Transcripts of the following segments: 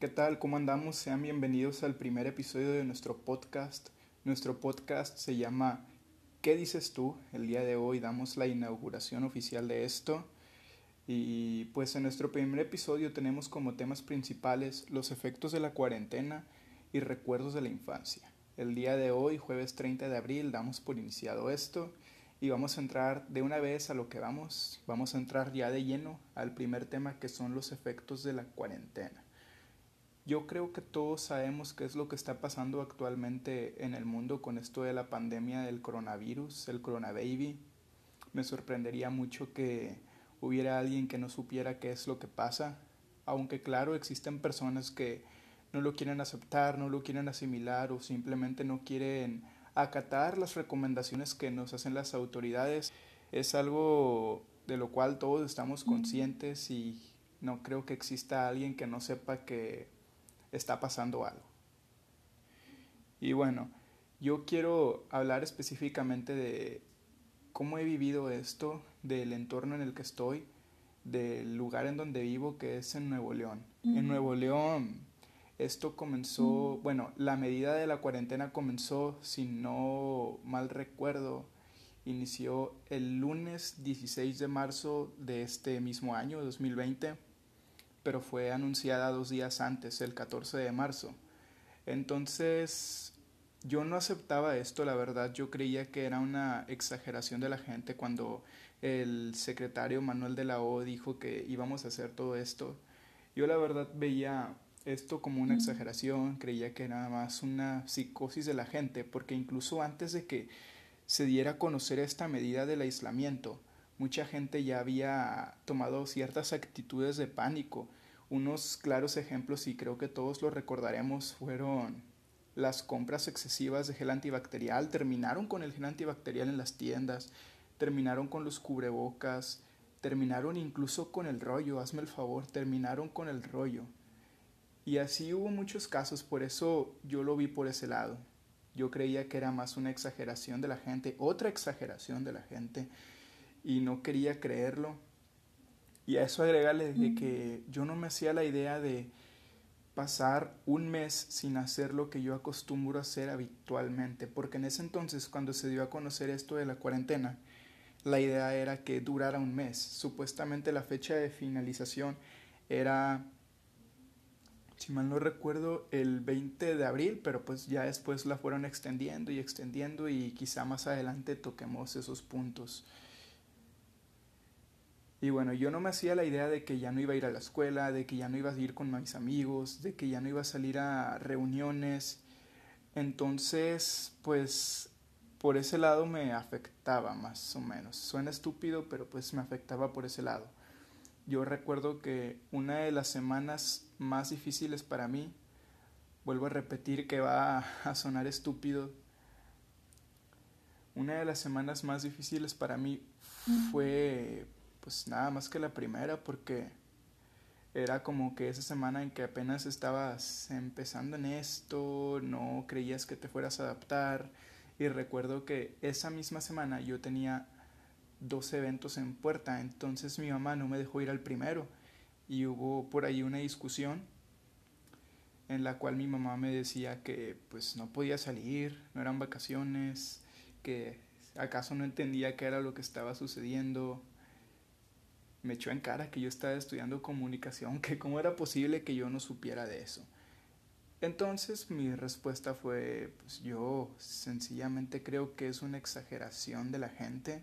¿Qué tal? ¿Cómo andamos? Sean bienvenidos al primer episodio de nuestro podcast. Nuestro podcast se llama ¿Qué dices tú? El día de hoy damos la inauguración oficial de esto. Y pues en nuestro primer episodio tenemos como temas principales los efectos de la cuarentena y recuerdos de la infancia. El día de hoy, jueves 30 de abril, damos por iniciado esto y vamos a entrar de una vez a lo que vamos. Vamos a entrar ya de lleno al primer tema que son los efectos de la cuarentena. Yo creo que todos sabemos qué es lo que está pasando actualmente en el mundo con esto de la pandemia del coronavirus, el coronababy. Me sorprendería mucho que hubiera alguien que no supiera qué es lo que pasa, aunque claro existen personas que no lo quieren aceptar, no lo quieren asimilar o simplemente no quieren acatar las recomendaciones que nos hacen las autoridades es algo de lo cual todos estamos conscientes y no creo que exista alguien que no sepa que está pasando algo. Y bueno, yo quiero hablar específicamente de cómo he vivido esto, del entorno en el que estoy, del lugar en donde vivo, que es en Nuevo León. En Nuevo León esto comenzó, bueno, la medida de la cuarentena comenzó, si no mal recuerdo, inició el lunes 16 de marzo de este mismo año, 2020, pero fue anunciada dos días antes, el 14 de marzo. Entonces, yo no aceptaba esto, la verdad, yo creía que era una exageración de la gente cuando el secretario Manuel de la O dijo que íbamos a hacer todo esto. Yo la verdad veía esto como una exageración, creía que era nada más una psicosis de la gente, porque incluso antes de que se diera a conocer esta medida del aislamiento, mucha gente ya había tomado ciertas actitudes de pánico. Unos claros ejemplos, y creo que todos lo recordaremos, fueron las compras excesivas de gel antibacterial, terminaron con el gel antibacterial en las tiendas, terminaron con los cubrebocas, terminaron incluso con el rollo, hazme el favor, terminaron con el rollo. Y así hubo muchos casos, por eso yo lo vi por ese lado. Yo creía que era más una exageración de la gente, otra exageración de la gente, y no quería creerlo. Y a eso agregarle de que yo no me hacía la idea de pasar un mes sin hacer lo que yo acostumbro a hacer habitualmente, porque en ese entonces, cuando se dio a conocer esto de la cuarentena, la idea era que durara un mes. Supuestamente la fecha de finalización era si mal no recuerdo, el 20 de abril, pero pues ya después la fueron extendiendo y extendiendo y quizá más adelante toquemos esos puntos. Y bueno, yo no me hacía la idea de que ya no iba a ir a la escuela, de que ya no iba a ir con mis amigos, de que ya no iba a salir a reuniones. Entonces, pues por ese lado me afectaba más o menos. Suena estúpido, pero pues me afectaba por ese lado. Yo recuerdo que una de las semanas más difíciles para mí, vuelvo a repetir que va a sonar estúpido, una de las semanas más difíciles para mí fue pues nada más que la primera porque era como que esa semana en que apenas estabas empezando en esto, no creías que te fueras a adaptar y recuerdo que esa misma semana yo tenía dos eventos en puerta, entonces mi mamá no me dejó ir al primero y hubo por ahí una discusión en la cual mi mamá me decía que pues no podía salir, no eran vacaciones, que acaso no entendía qué era lo que estaba sucediendo. Me echó en cara que yo estaba estudiando comunicación, que cómo era posible que yo no supiera de eso. Entonces mi respuesta fue, pues yo sencillamente creo que es una exageración de la gente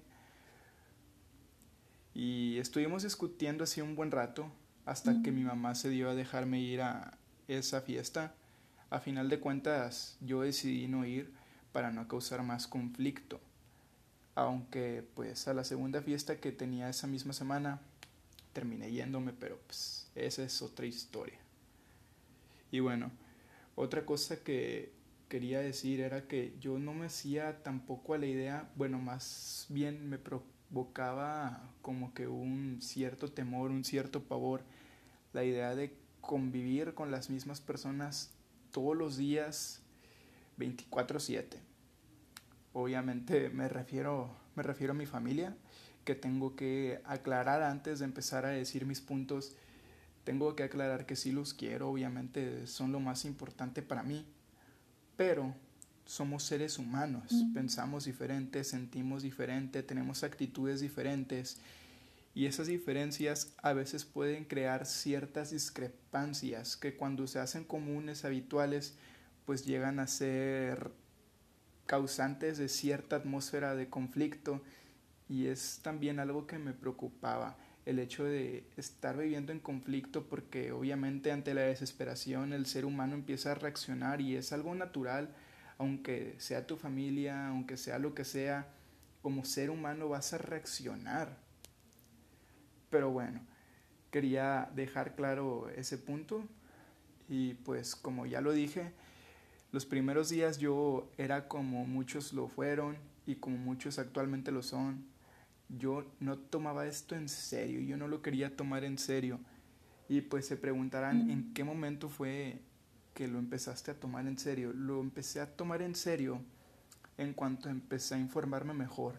y estuvimos discutiendo así un buen rato hasta que mi mamá se dio a dejarme ir a esa fiesta. A final de cuentas yo decidí no ir para no causar más conflicto. Aunque pues a la segunda fiesta que tenía esa misma semana terminé yéndome, pero pues esa es otra historia. Y bueno, otra cosa que quería decir era que yo no me hacía tampoco a la idea, bueno, más bien me preocupaba Bocaba como que un cierto temor, un cierto pavor, la idea de convivir con las mismas personas todos los días 24/7. Obviamente me refiero, me refiero a mi familia, que tengo que aclarar antes de empezar a decir mis puntos. Tengo que aclarar que sí los quiero, obviamente son lo más importante para mí, pero somos seres humanos, pensamos diferente, sentimos diferente, tenemos actitudes diferentes y esas diferencias a veces pueden crear ciertas discrepancias que cuando se hacen comunes, habituales, pues llegan a ser causantes de cierta atmósfera de conflicto y es también algo que me preocupaba el hecho de estar viviendo en conflicto porque obviamente ante la desesperación el ser humano empieza a reaccionar y es algo natural, aunque sea tu familia, aunque sea lo que sea, como ser humano vas a reaccionar. Pero bueno, quería dejar claro ese punto y pues como ya lo dije, los primeros días yo era como muchos lo fueron y como muchos actualmente lo son yo no tomaba esto en serio, yo no lo quería tomar en serio. Y pues se preguntarán en qué momento fue que lo empezaste a tomar en serio. Lo empecé a tomar en serio en cuanto empecé a informarme mejor.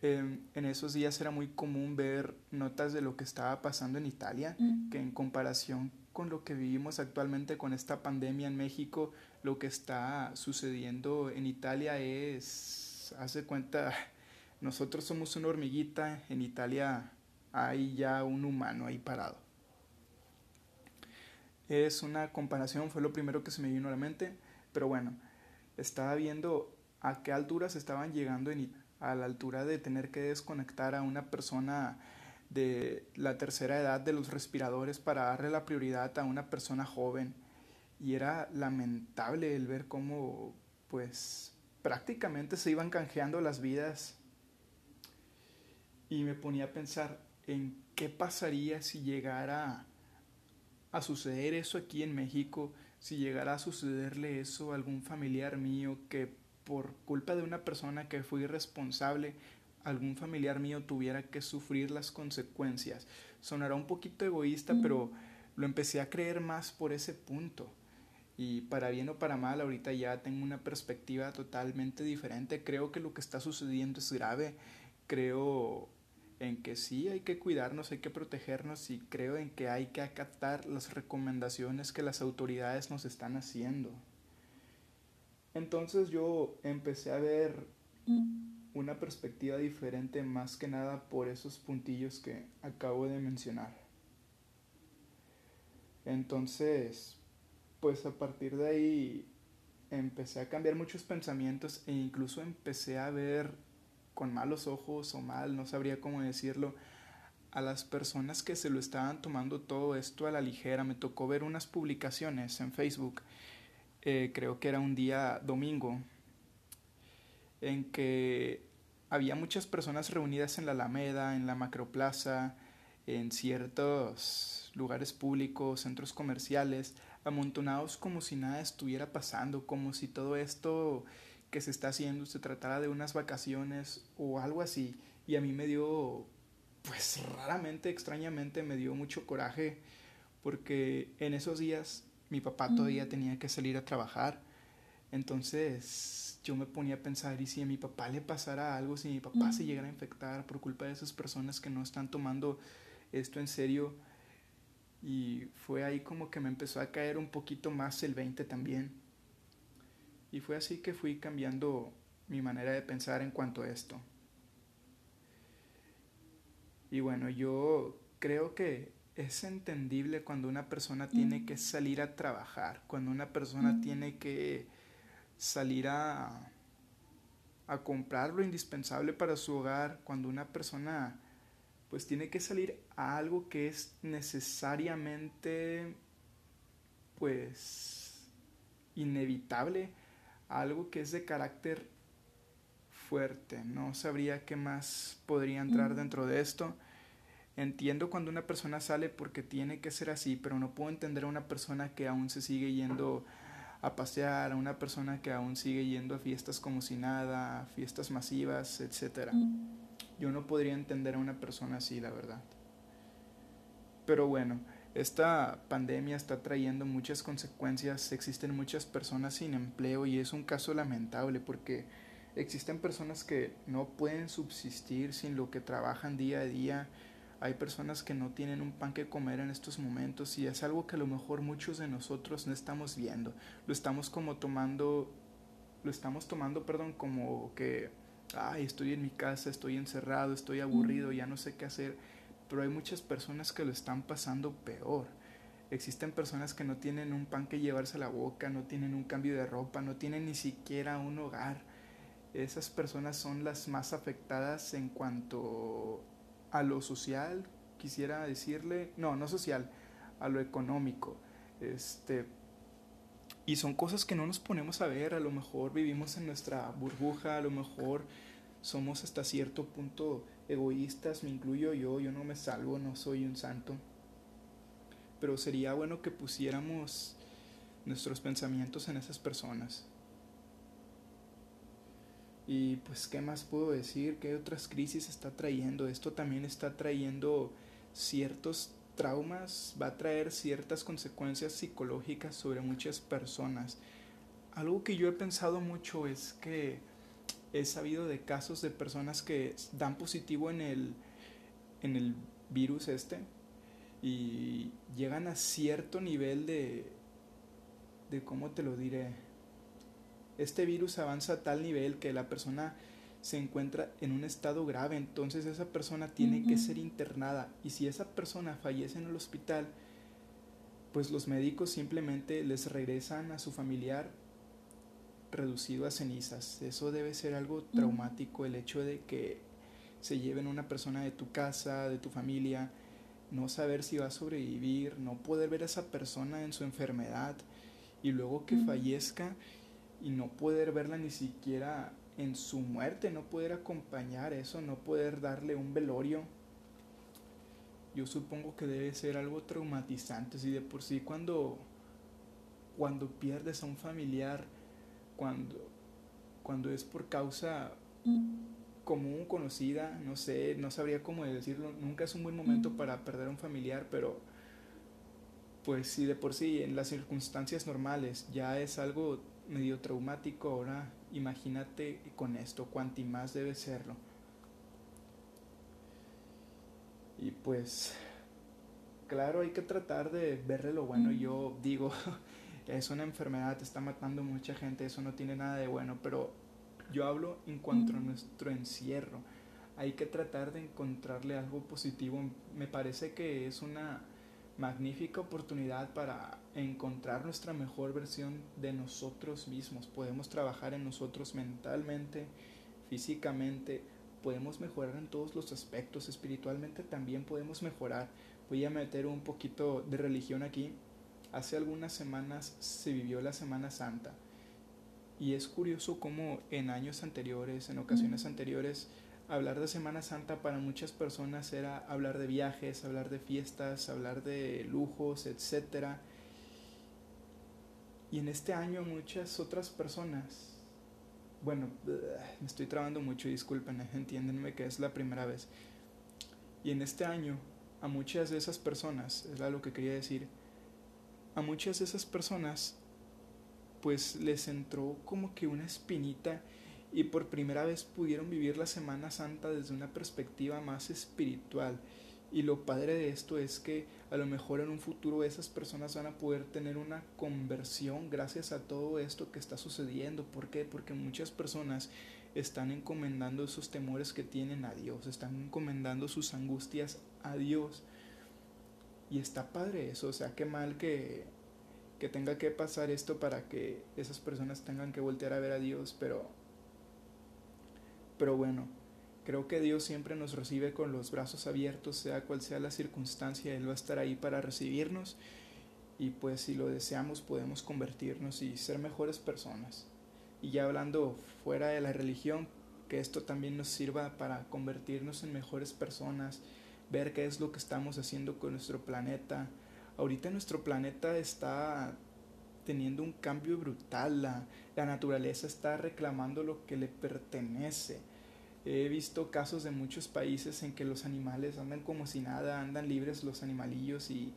en esos días era muy común ver notas de lo que estaba pasando en Italia, que en comparación con lo que vivimos actualmente con esta pandemia en México, lo que está sucediendo en Italia es, hace cuenta, nosotros somos una hormiguita, en Italia hay ya un humano ahí parado. Es una comparación, fue lo primero que se me vino a la mente, pero bueno, estaba viendo a qué alturas estaban llegando en a la altura de tener que desconectar a una persona de la tercera edad de los respiradores para darle la prioridad a una persona joven y era lamentable el ver cómo pues prácticamente se iban canjeando las vidas y me ponía a pensar en qué pasaría si llegara a suceder eso aquí en México, si llegara a sucederle eso a algún familiar mío que por culpa de una persona que fue irresponsable, algún familiar mío tuviera que sufrir las consecuencias. Sonará un poquito egoísta, pero lo empecé a creer más por ese punto. Y para bien o para mal, ahorita ya tengo una perspectiva totalmente diferente. Creo que lo que está sucediendo es grave. Creo en que sí hay que cuidarnos, hay que protegernos y creo en que hay que acatar las recomendaciones que las autoridades nos están haciendo. Entonces yo empecé a ver una perspectiva diferente más que nada por esos puntillos que acabo de mencionar. Entonces, pues a partir de ahí empecé a cambiar muchos pensamientos e incluso empecé a ver con malos ojos o mal, no sabría cómo decirlo, a las personas que se lo estaban tomando todo esto a la ligera. Me tocó ver unas publicaciones en Facebook, eh, creo que era un día domingo, en que había muchas personas reunidas en la Alameda, en la Macroplaza, en ciertos lugares públicos, centros comerciales, amontonados como si nada estuviera pasando, como si todo esto que se está haciendo se tratara de unas vacaciones o algo así. Y a mí me dio, pues raramente, extrañamente, me dio mucho coraje porque en esos días mi papá todavía tenía que salir a trabajar. Entonces yo me ponía a pensar, ¿y si a mi papá le pasara algo? Si mi papá se llegara a infectar por culpa de esas personas que no están tomando esto en serio. Y fue ahí como que me empezó a caer un poquito más el 20 también. Y fue así que fui cambiando mi manera de pensar en cuanto a esto. Y bueno, yo creo que es entendible cuando una persona tiene que salir a trabajar, cuando una persona tiene que salir a, a comprar lo indispensable para su hogar, cuando una persona pues tiene que salir a algo que es necesariamente pues inevitable algo que es de carácter fuerte. No sabría qué más podría entrar dentro de esto. Entiendo cuando una persona sale porque tiene que ser así, pero no puedo entender a una persona que aún se sigue yendo a pasear, a una persona que aún sigue yendo a fiestas como si nada, fiestas masivas, etc. Yo no podría entender a una persona así, la verdad. Pero bueno, esta pandemia está trayendo muchas consecuencias, existen muchas personas sin empleo y es un caso lamentable porque existen personas que no pueden subsistir sin lo que trabajan día a día, Hay personas que no tienen un pan que comer en estos momentos y es algo que a lo mejor muchos de nosotros no estamos viendo. Lo estamos como tomando, lo estamos tomando, perdón, como que, ay, estoy en mi casa, estoy encerrado, estoy aburrido, ya no sé qué hacer. Pero hay muchas personas que lo están pasando peor. Existen personas que no tienen un pan que llevarse a la boca, no tienen un cambio de ropa, no tienen ni siquiera un hogar. Esas personas son las más afectadas en cuanto a lo social, quisiera decirle, no, no social, a lo económico. Este, y son cosas que no nos ponemos a ver, a lo mejor vivimos en nuestra burbuja, a lo mejor somos hasta cierto punto egoístas, me incluyo yo, yo no me salvo, no soy un santo. Pero sería bueno que pusiéramos nuestros pensamientos en esas personas. Y pues, ¿qué más puedo decir? ¿Qué otras crisis está trayendo? Esto también está trayendo ciertos traumas, va a traer ciertas consecuencias psicológicas sobre muchas personas. Algo que yo he pensado mucho es que he sabido de casos de personas que dan positivo en el, en el virus este y llegan a cierto nivel de, de, ¿cómo te lo diré? Este virus avanza a tal nivel que la persona se encuentra en un estado grave, entonces esa persona tiene que ser internada y si esa persona fallece en el hospital, pues los médicos simplemente les regresan a su familiar reducido a cenizas. Eso debe ser algo traumático, el hecho de que se lleven una persona de tu casa, de tu familia, no saber si va a sobrevivir, no poder ver a esa persona en su enfermedad y luego que fallezca y no poder verla ni siquiera en su muerte, no poder acompañar eso, no poder darle un velorio. Yo supongo que debe ser algo traumatizante, si de por sí cuando cuando pierdes a un familiar cuando, cuando es por causa común, conocida, no sé, no sabría cómo decirlo, nunca es un buen momento para perder a un familiar, pero pues si de por sí en las circunstancias normales ya es algo medio traumático, ahora imagínate con esto, cuanti más debe serlo. Y pues, claro, hay que tratar de verle lo bueno. Yo digo, es una enfermedad, está matando mucha gente, eso no tiene nada de bueno, pero yo hablo en cuanto a nuestro encierro. Hay que tratar de encontrarle algo positivo. Me parece que es una magnífica oportunidad para encontrar nuestra mejor versión de nosotros mismos. Podemos trabajar en nosotros mentalmente, físicamente, podemos mejorar en todos los aspectos, espiritualmente también podemos mejorar. Voy a meter un poquito de religión aquí hace algunas semanas se vivió la Semana Santa y es curioso cómo en años anteriores, en ocasiones anteriores, hablar de Semana Santa para muchas personas era hablar de viajes, hablar de fiestas, hablar de lujos, etc. Y en este año muchas otras personas, bueno, me estoy trabando mucho, disculpen, entiéndenme que es la primera vez. Y en este año a muchas de esas personas, es lo que quería decir, a muchas de esas personas pues les entró como que una espinita y por primera vez pudieron vivir la Semana Santa desde una perspectiva más espiritual. Y lo padre de esto es que a lo mejor en un futuro esas personas van a poder tener una conversión gracias a todo esto que está sucediendo. ¿Por qué? Porque muchas personas están encomendando esos temores que tienen a Dios, están encomendando sus angustias a Dios. Y está padre eso, o sea, qué mal que, que tenga que pasar esto para que esas personas tengan que voltear a ver a Dios, pero, pero bueno, creo que Dios siempre nos recibe con los brazos abiertos, sea cual sea la circunstancia, Él va a estar ahí para recibirnos y pues si lo deseamos podemos convertirnos y ser mejores personas. Y ya hablando fuera de la religión, que esto también nos sirva para convertirnos en mejores personas, ver qué es lo que estamos haciendo con nuestro planeta. Ahorita nuestro planeta está teniendo un cambio brutal, la, naturaleza está reclamando lo que le pertenece. He visto casos de muchos países en que los animales andan como si nada, andan libres los animalillos y,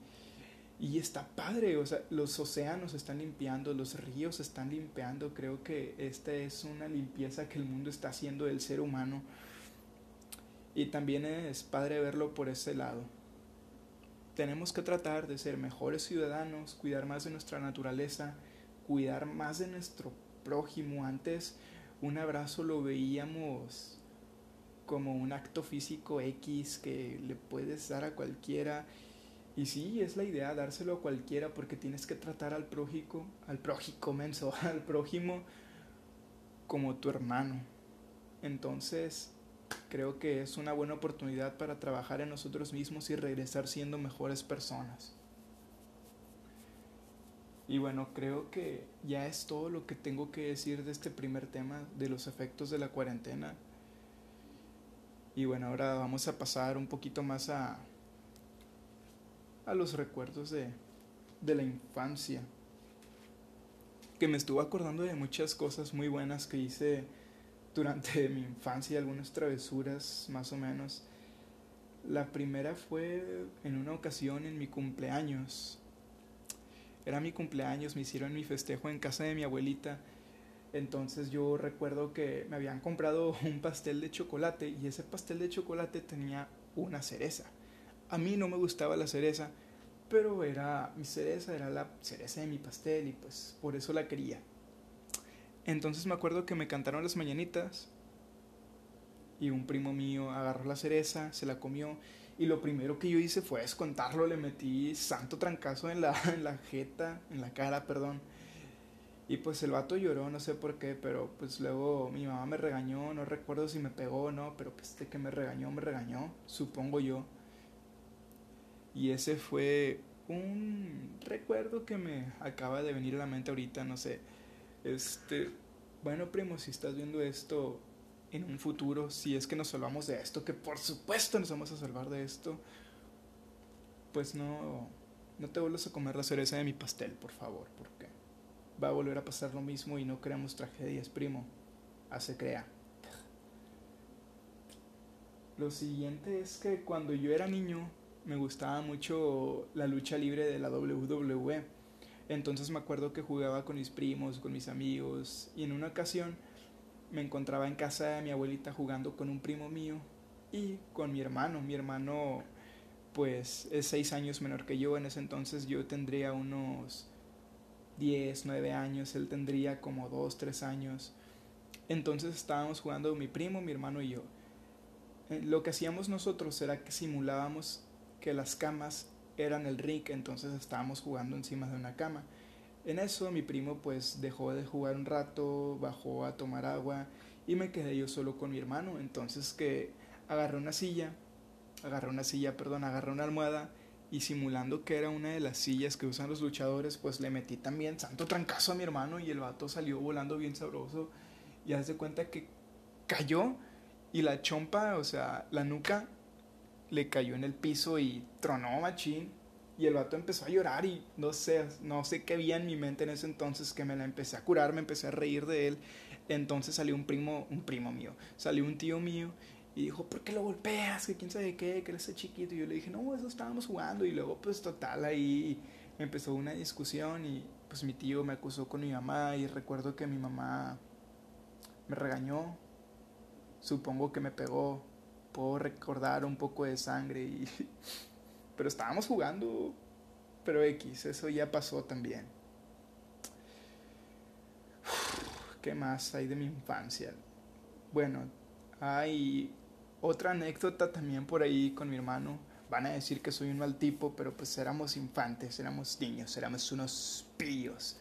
y está padre, o sea, los océanos están limpiando, los ríos están limpiando, creo que esta es una limpieza que el mundo está haciendo del ser humano Y también es padre verlo por ese lado. Tenemos que tratar de ser mejores ciudadanos, cuidar más de nuestra naturaleza, cuidar más de nuestro prójimo. Antes un abrazo lo veíamos como un acto físico X que le puedes dar a cualquiera. Y sí, es la idea dárselo a cualquiera porque tienes que tratar al prójico, al prójico menso, al prójimo como tu hermano. Entonces, creo que es una buena oportunidad para trabajar en nosotros mismos y regresar siendo mejores personas. Y bueno, creo que ya es todo lo que tengo que decir de este primer tema, de los efectos de la cuarentena. Y bueno, ahora vamos a pasar un poquito más a, a los recuerdos de, de la infancia. Que me estuvo acordando de muchas cosas muy buenas que hice durante mi infancia, algunas travesuras más o menos. La primera fue en una ocasión en mi cumpleaños. Era mi cumpleaños, me hicieron mi festejo en casa de mi abuelita. Entonces yo recuerdo que me habían comprado un pastel de chocolate y ese pastel de chocolate tenía una cereza. A mí no me gustaba la cereza, pero era mi cereza, era la cereza de mi pastel y pues por eso la quería. Entonces me acuerdo que me cantaron las mañanitas y un primo mío agarró la cereza, se la comió y lo primero que yo hice fue descontarlo, le metí santo trancazo en la, en la jeta, en la cara, perdón. Y pues el vato lloró, no sé por qué, pero pues luego mi mamá me regañó, no recuerdo si me pegó o no, pero pues de que me regañó, me regañó, supongo yo. Y ese fue un recuerdo que me acaba de venir a la mente ahorita, no sé. Este, bueno, primo, si estás viendo esto en un futuro, si es que nos salvamos de esto, que por supuesto nos vamos a salvar de esto, pues no, no te vuelvas a comer la cereza de mi pastel, por favor, porque va a volver a pasar lo mismo y no creamos tragedias, primo. Hace crea. Lo siguiente es que cuando yo era niño me gustaba mucho la lucha libre de la WWE entonces me acuerdo que jugaba con mis primos, con mis amigos y en una ocasión me encontraba en casa de mi abuelita jugando con un primo mío y con mi hermano. Mi hermano pues es seis años menor que yo, en ese entonces yo tendría unos 10, 9 años, él tendría como 2, 3 años. Entonces estábamos jugando mi primo, mi hermano y yo. Eh, lo que hacíamos nosotros era que simulábamos que las camas eran el ring, entonces estábamos jugando encima de una cama. En eso mi primo pues dejó de jugar un rato, bajó a tomar agua y me quedé yo solo con mi hermano. Entonces que agarré una silla, agarré una silla, perdón, agarré una almohada y simulando que era una de las sillas que usan los luchadores, pues le metí también santo trancazo a mi hermano y el vato salió volando bien sabroso y haz de cuenta que cayó y la chompa, o sea, la nuca le cayó en el piso y tronó machín. Y el vato empezó a llorar y no sé, no sé qué había en mi mente en ese entonces que me la empecé a curar, me empecé a reír de él. Entonces salió un primo, un primo mío, salió un tío mío y dijo, ¿por qué lo golpeas? Que quién sabe qué, que eres chiquito. Y yo le dije, no, eso estábamos jugando. Y luego, pues total, ahí empezó una discusión y pues mi tío me acusó con mi mamá y recuerdo que mi mamá me regañó, supongo que me pegó, puedo recordar un poco de sangre y... Pero estábamos jugando, pero X, eso ya pasó también. ¿Qué más hay de mi infancia? Bueno, hay otra anécdota también por ahí con mi hermano. Van a decir que soy un mal tipo, pero pues éramos infantes, éramos niños, éramos unos pillos.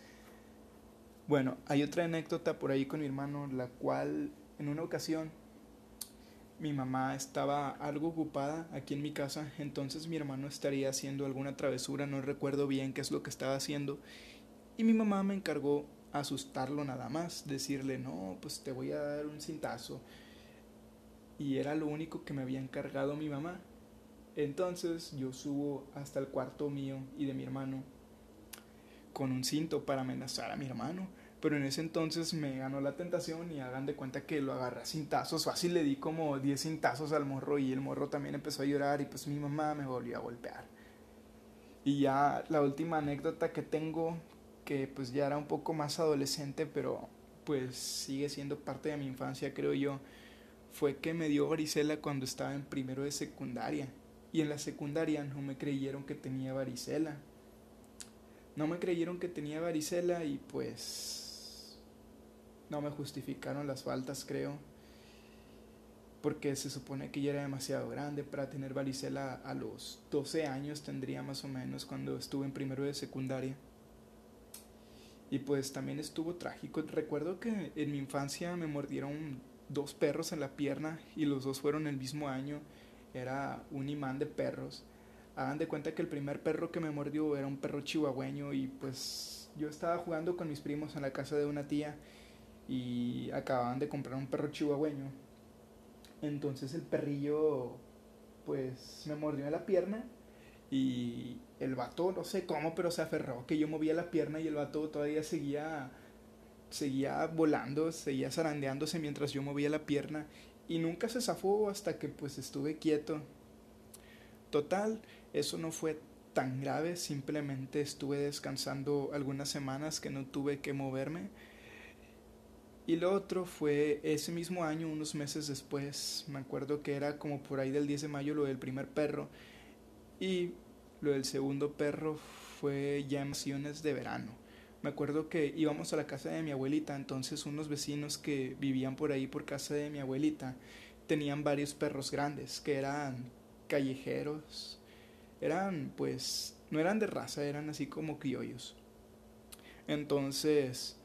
Bueno, hay otra anécdota por ahí con mi hermano, la cual en una ocasión mi mamá estaba algo ocupada aquí en mi casa, entonces mi hermano estaría haciendo alguna travesura, no recuerdo bien qué es lo que estaba haciendo, y mi mamá me encargó asustarlo nada más, decirle, no, pues te voy a dar un cintazo. Y era lo único que me había encargado mi mamá. Entonces yo subo hasta el cuarto mío y de mi hermano con un cinto para amenazar a mi hermano. Pero en ese entonces me ganó la tentación y hagan de cuenta que lo agarré a cintazos. Fácil le di como 10 cintazos al morro y el morro también empezó a llorar y pues mi mamá me volvió a golpear. Y ya la última anécdota que tengo, que pues ya era un poco más adolescente, pero pues sigue siendo parte de mi infancia, creo yo, fue que me dio varicela cuando estaba en primero de secundaria. Y en la secundaria no me creyeron que tenía varicela. No me creyeron que tenía varicela y pues no me justificaron las faltas, creo. Porque se supone que ya era demasiado grande para tener varicela a los 12 años, tendría más o menos cuando estuve en primero de secundaria. Y pues también estuvo trágico. Recuerdo que en mi infancia me mordieron dos perros en la pierna y los dos fueron el mismo año. Era un imán de perros. Hagan de cuenta que el primer perro que me mordió era un perro chihuahueño y pues yo estaba jugando con mis primos en la casa de una tía y acababan de comprar un perro chihuahueño. Entonces el perrillo pues me mordió en la pierna y el vato no sé cómo pero se aferró que yo movía la pierna y el vato todavía seguía seguía volando, seguía zarandeándose mientras yo movía la pierna y nunca se zafó hasta que pues estuve quieto. Total, eso no fue tan grave, simplemente estuve descansando algunas semanas que no tuve que moverme. Y lo otro fue ese mismo año, unos meses después, me acuerdo que era como por ahí del 10 de mayo lo del primer perro. Y lo del segundo perro fue ya en de verano. Me acuerdo que íbamos a la casa de mi abuelita, entonces unos vecinos que vivían por ahí por casa de mi abuelita tenían varios perros grandes que eran callejeros, eran pues no eran de raza, eran así como criollos. Entonces,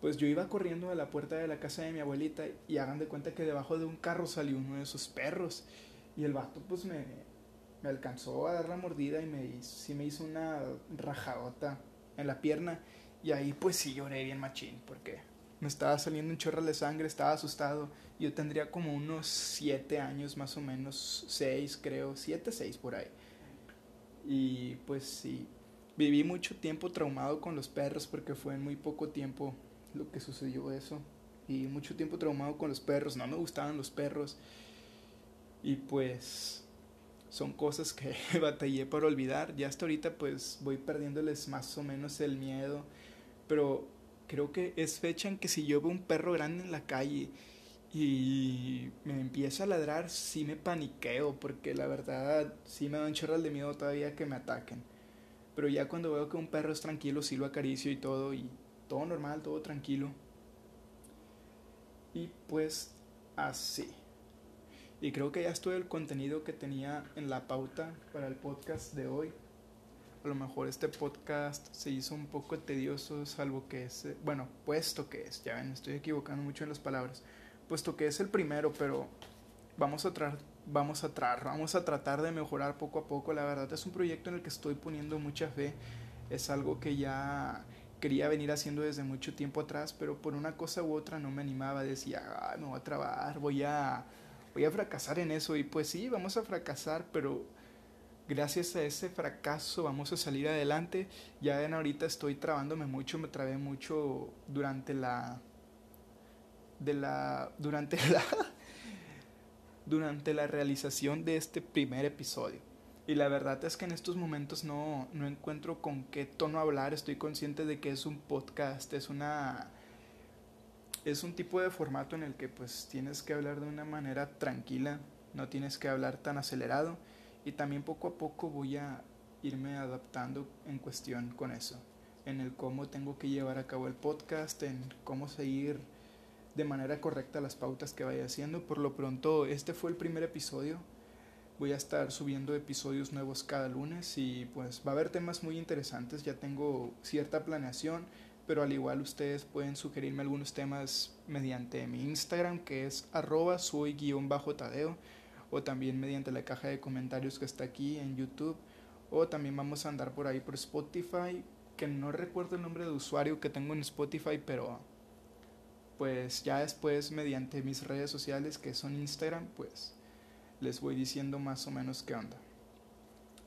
pues yo iba corriendo a la puerta de la casa de mi abuelita y hagan de cuenta que debajo de un carro salió uno de esos perros y el vato pues me, me alcanzó a dar la mordida y me, sí me hizo una rajadota en la pierna y ahí pues sí lloré bien machín porque me estaba saliendo un chorro de sangre, estaba asustado. Yo tendría como unos siete años más o menos, seis creo, siete, seis por ahí. Y pues sí, viví mucho tiempo traumado con los perros porque fue en muy poco tiempo lo que sucedió eso. Y mucho tiempo traumado con los perros, no me gustaban los perros. Y pues son cosas que batallé para olvidar. Ya hasta ahorita pues voy perdiéndoles más o menos el miedo pero creo que es fecha en que si yo veo un perro grande en la calle y me empieza a ladrar, sí me paniqueo, porque la verdad sí me dan chorras de miedo todavía que me ataquen. Pero ya cuando veo que un perro es tranquilo, sí lo acaricio y todo, y todo normal, todo tranquilo. Y pues así. Y creo que ya es todo el contenido que tenía en la pauta para el podcast de hoy a lo mejor este podcast se hizo un poco tedioso, salvo que es, eh, bueno, puesto que es, ya ven, estoy equivocando mucho en las palabras, puesto que es el primero, pero vamos a, tratar vamos, a vamos a tratar de mejorar poco a poco, la verdad es un proyecto en el que estoy poniendo mucha fe, es algo que ya quería venir haciendo desde mucho tiempo atrás, pero por una cosa u otra no me animaba, decía, me voy a trabar, voy a, voy a fracasar en eso, y pues sí, vamos a fracasar, pero gracias a ese fracaso vamos a salir adelante. Ya ven, ahorita estoy trabándome mucho, me trabé mucho durante la de la durante la durante la realización de este primer episodio. Y la verdad es que en estos momentos no, no encuentro con qué tono hablar, estoy consciente de que es un podcast, es una es un tipo de formato en el que pues tienes que hablar de una manera tranquila, no tienes que hablar tan acelerado y también poco a poco voy a irme adaptando en cuestión con eso, en el cómo tengo que llevar a cabo el podcast, en cómo seguir de manera correcta las pautas que vaya haciendo. Por lo pronto, este fue el primer episodio. Voy a estar subiendo episodios nuevos cada lunes y pues va a haber temas muy interesantes. Ya tengo cierta planeación, pero al igual ustedes pueden sugerirme algunos temas mediante mi Instagram que es arroba soy-tadeo o también mediante la caja de comentarios que está aquí en YouTube o también vamos a andar por ahí por Spotify que no recuerdo el nombre de usuario que tengo en Spotify pero pues ya después mediante mis redes sociales que son Instagram pues les voy diciendo más o menos qué onda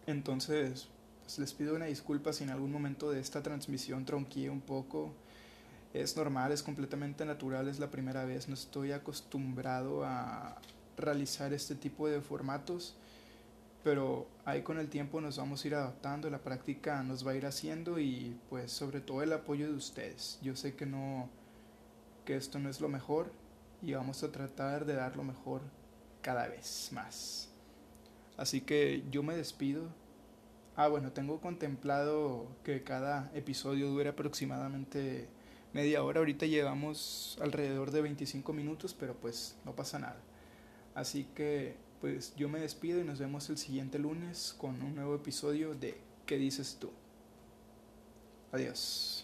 entonces pues les pido una disculpa si en algún momento de esta transmisión tronqué un poco es normal, es completamente natural, es la primera vez, no estoy acostumbrado a, realizar este tipo de formatos, pero ahí con el tiempo nos vamos a ir adaptando, la práctica nos va a ir haciendo y pues sobre todo el apoyo de ustedes. Yo sé que no que esto no es lo mejor y vamos a tratar de dar lo mejor cada vez más. Así que yo me despido. Ah, bueno, tengo contemplado que cada episodio dure aproximadamente media hora. Ahorita llevamos alrededor de 25 minutos, pero pues no pasa nada. Así que pues yo me despido y nos vemos el siguiente lunes con un nuevo episodio de ¿Qué dices tú? Adiós.